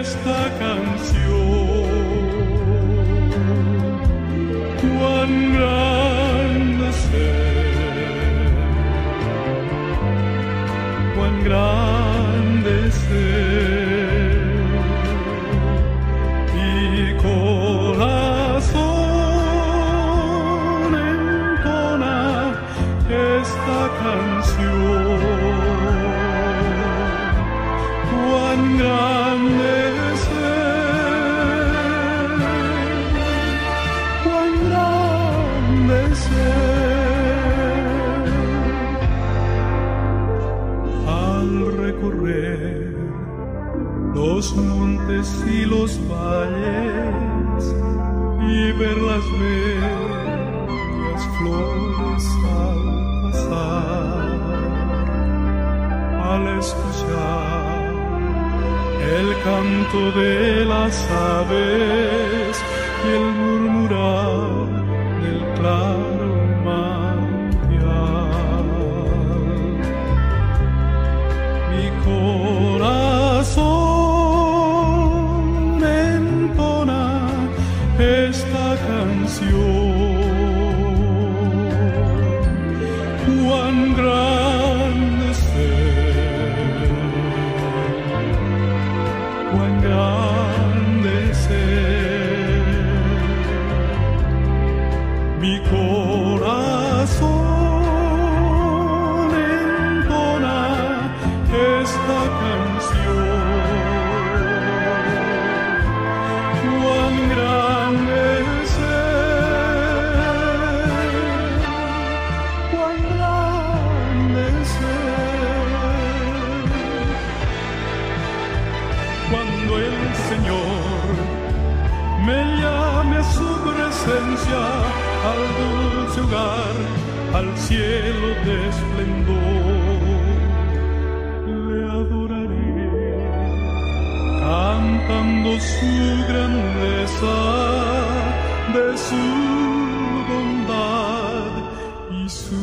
esta canción. de las aves y el murmurar del claro manantial. Mi corazón entona esta canción. cielo de esplendor. Le adoraré cantando su grandeza de su bondad y su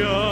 Yeah.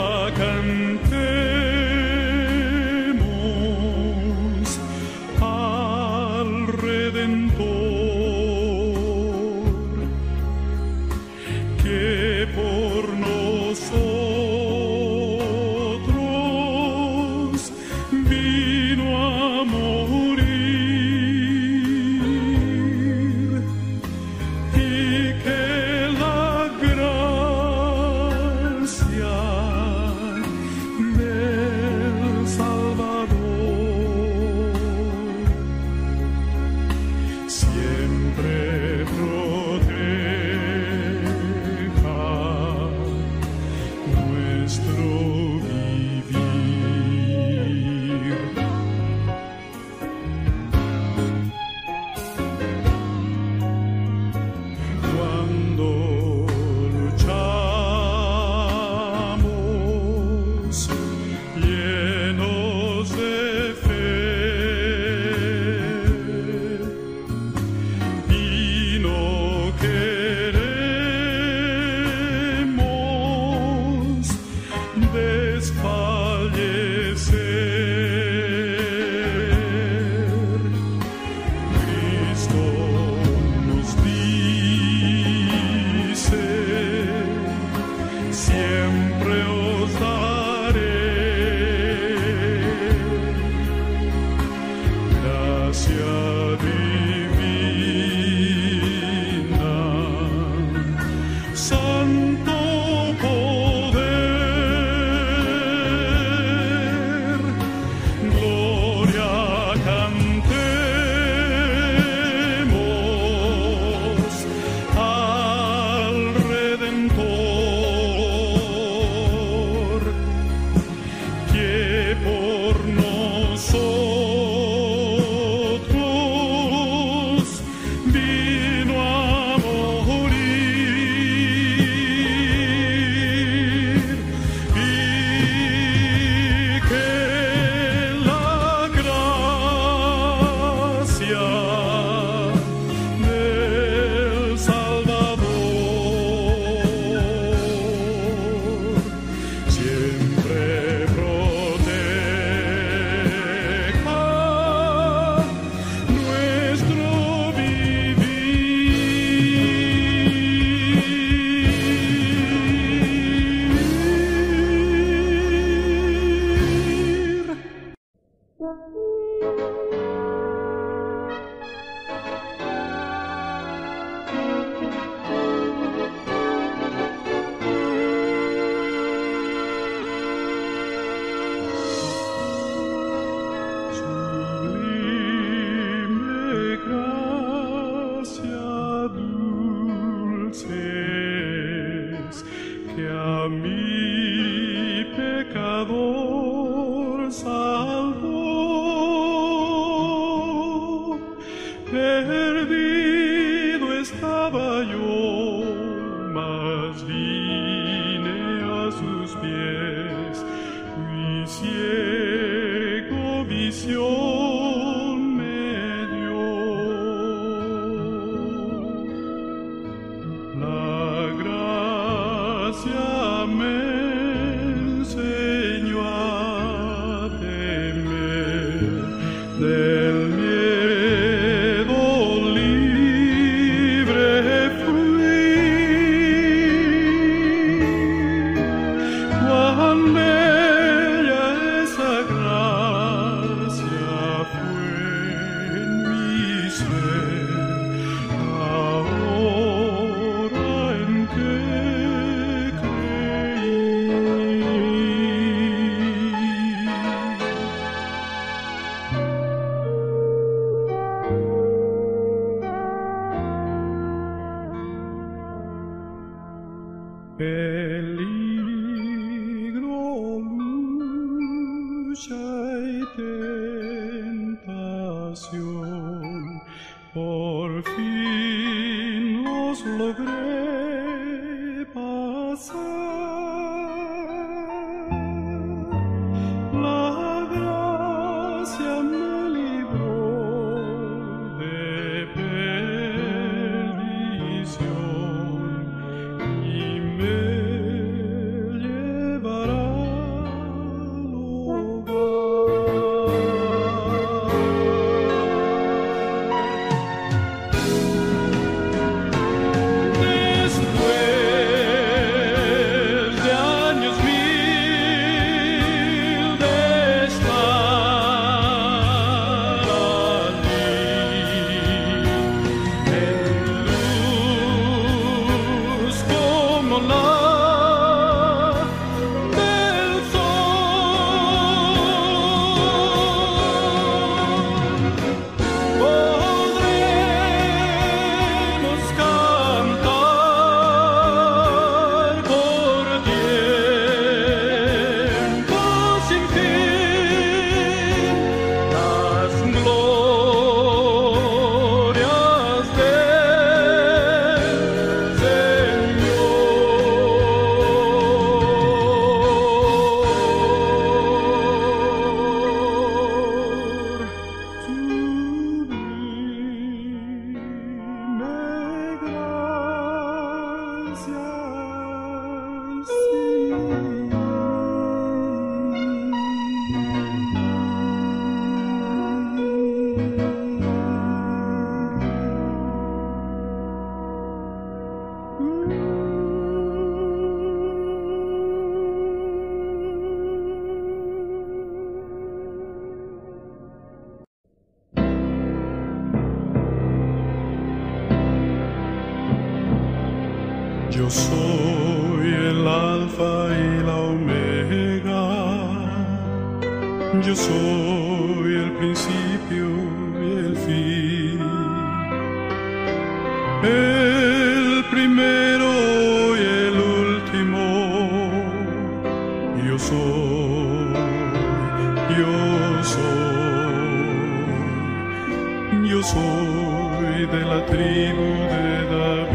Yo soy de la tribu de David,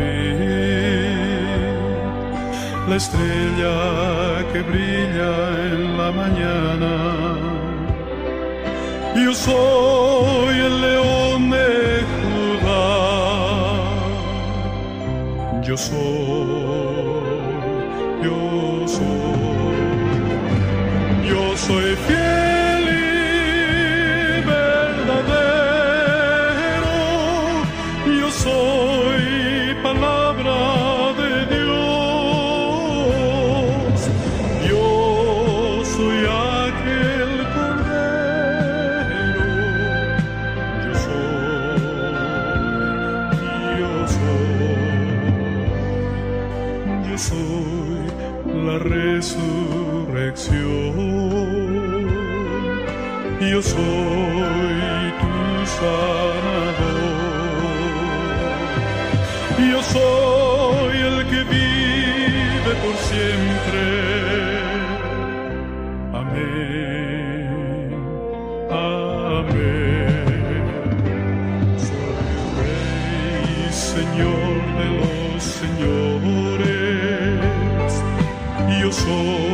la estrella que brilla en la mañana. Yo soy el león de Judá. Yo soy, yo soy, yo soy fiel. yo soy tu sanador. Yo soy el que vive por siempre. Amén. Amén. Soy Rey Señor de los señores. Yo soy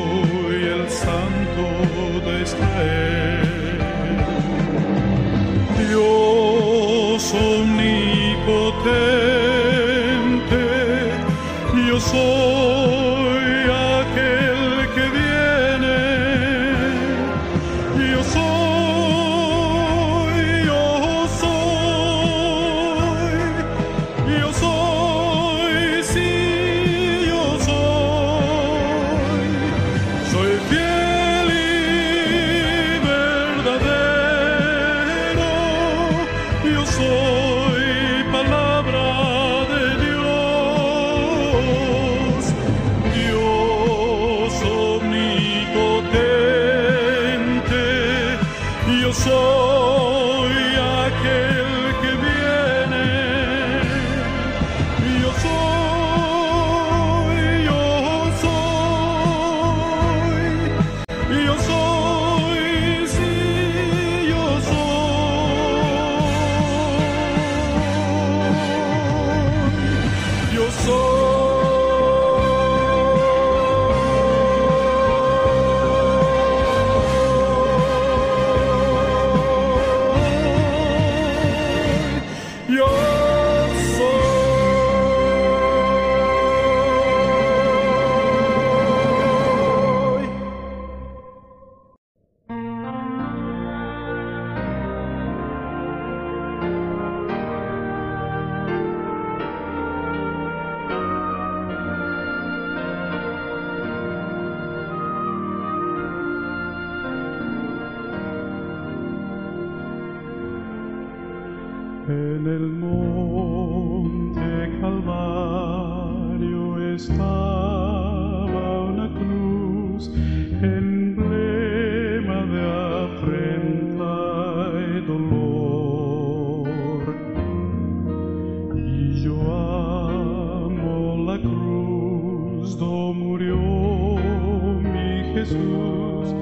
justo murió mi Jesús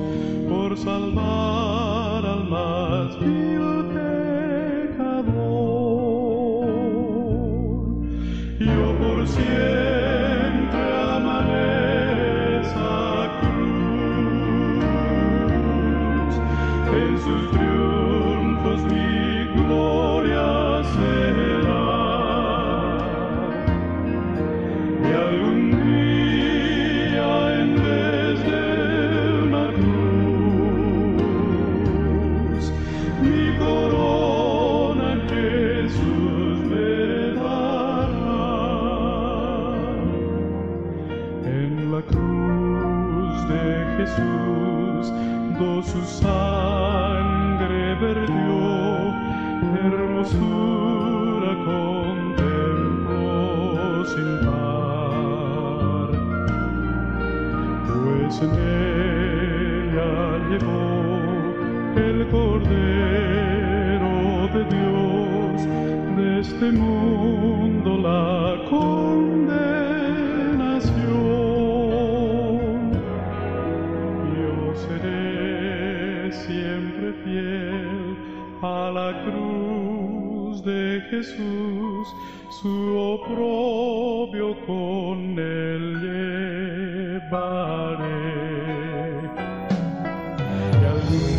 por salvar al más este mundo la condenación. Yo seré siempre fiel a la cruz de Jesús, su oprobio con él llevaré. Y algún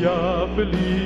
día feliz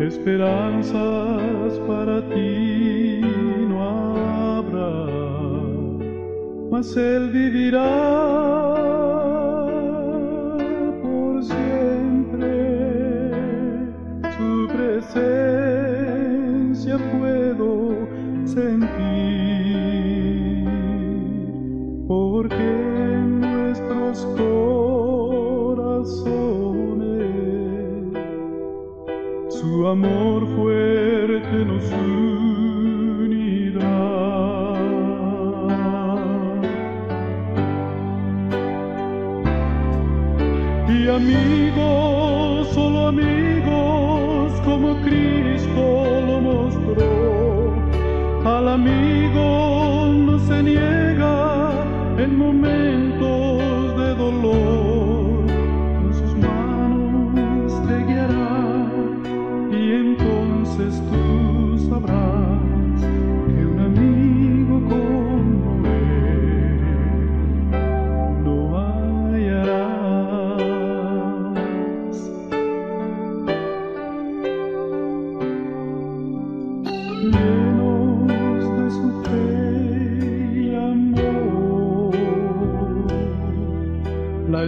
esperanzas para ti no habrá mas Él vivirá por siempre. Su presencia puedo sentir, porque en nuestros corazones su amor fuerte nos unirá. Y amigos, solo amigos, como Cristo lo mostró. Al amigo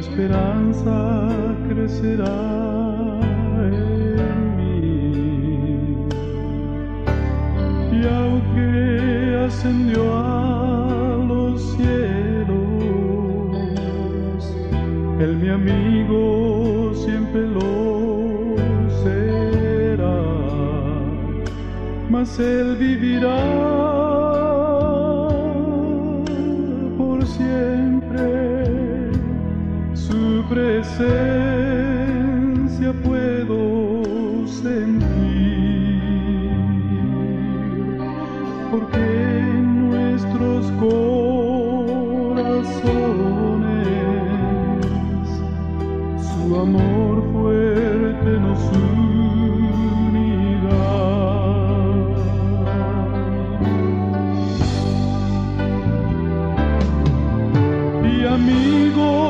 esperanza crecerá en mí. Y aunque ascendió a los cielos, Él mi amigo siempre lo será, mas Él vivirá unirá. Y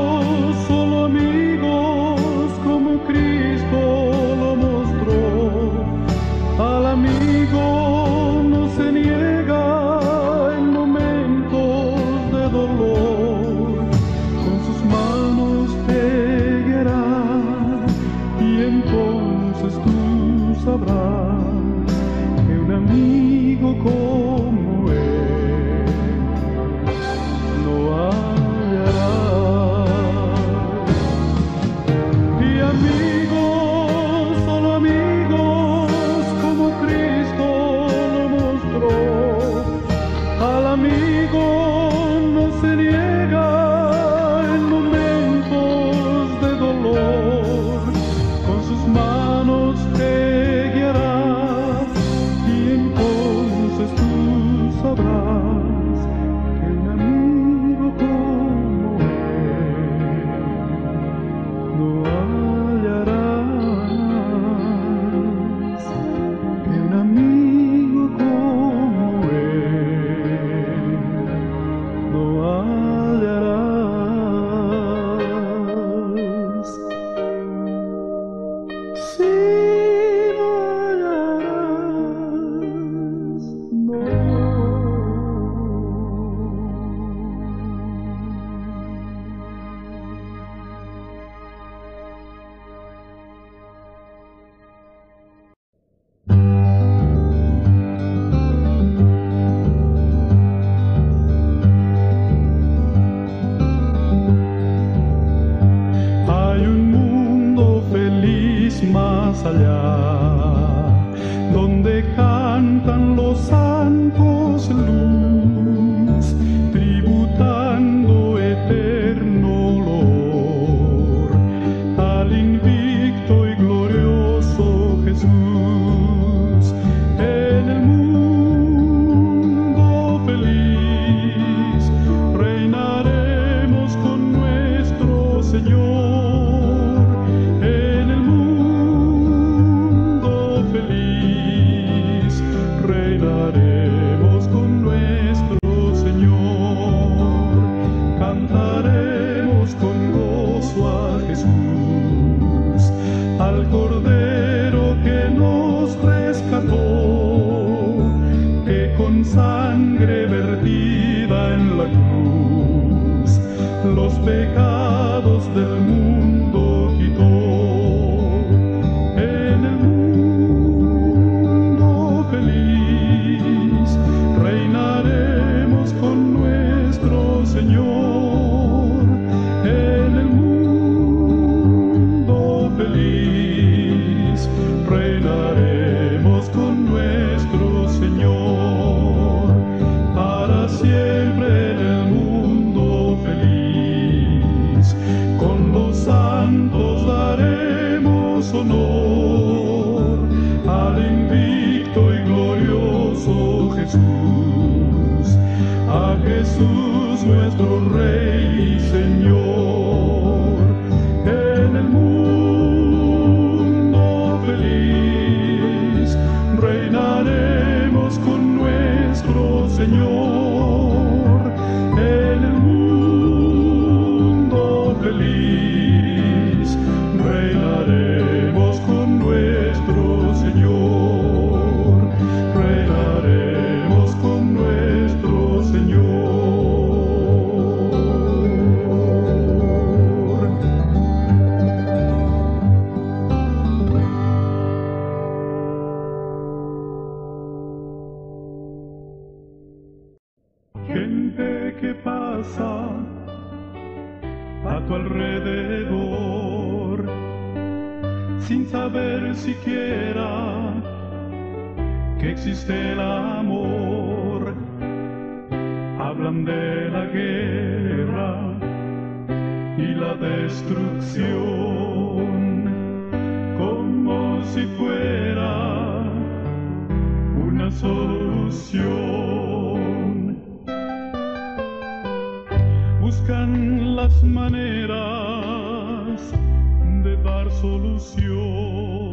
solución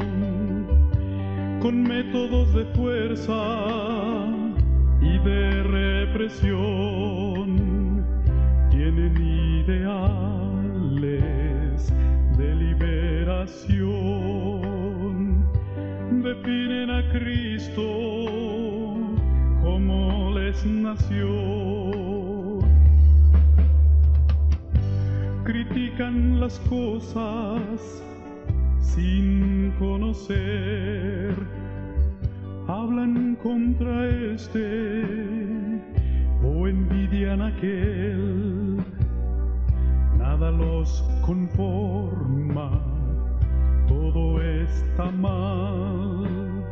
con métodos de fuerza y de represión. Tienen ideales de liberación. Definen a Cristo como les nació. Critican las cosas sin conocer hablan contra este o envidian aquel. Nada los conforma, todo está mal.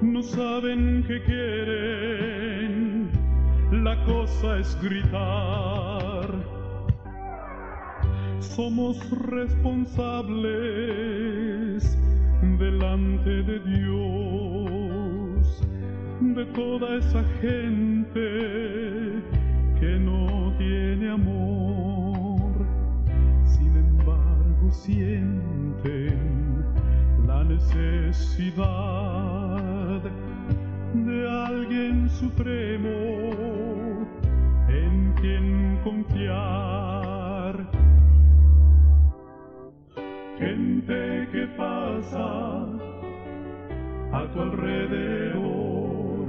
No saben qué quieren, la cosa es gritar somos responsables delante de Dios de toda esa gente que no tiene amor. Sin embargo, sienten la necesidad de alguien supremo en quien confiar. Gente que pasa a tu alrededor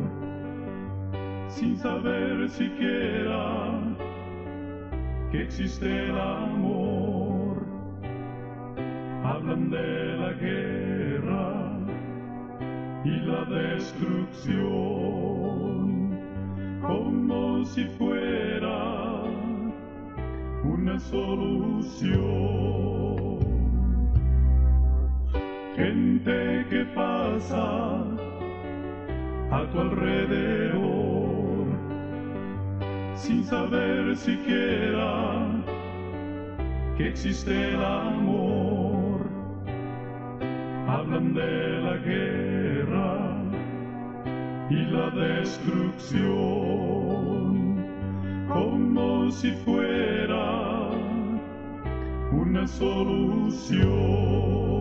sin saber siquiera que existe el amor. Hablan de la guerra y la destrucción como si fuera una solución. Gente que pasa a tu alrededor sin saber siquiera que existe el amor. Hablan de la guerra y la destrucción como si fuera una solución.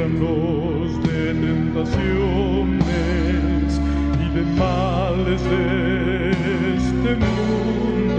Llenos de tentaciones y de males de este mundo